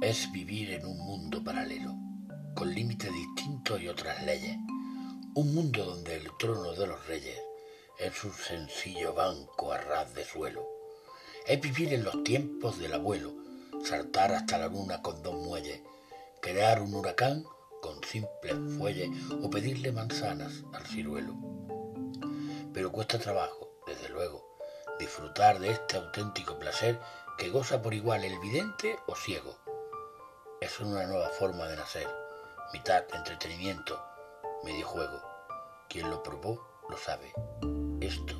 es vivir en un mundo paralelo, con límites distintos y otras leyes. Un mundo donde el trono de los reyes es un sencillo banco a ras de suelo. Es vivir en los tiempos del abuelo, saltar hasta la luna con dos muelles, crear un huracán con simples fuelles o pedirle manzanas al ciruelo. Pero cuesta trabajo, desde luego, disfrutar de este auténtico placer que goza por igual el vidente o ciego. Es una nueva forma de nacer, mitad entretenimiento, medio juego. Quien lo probó lo sabe. Esto.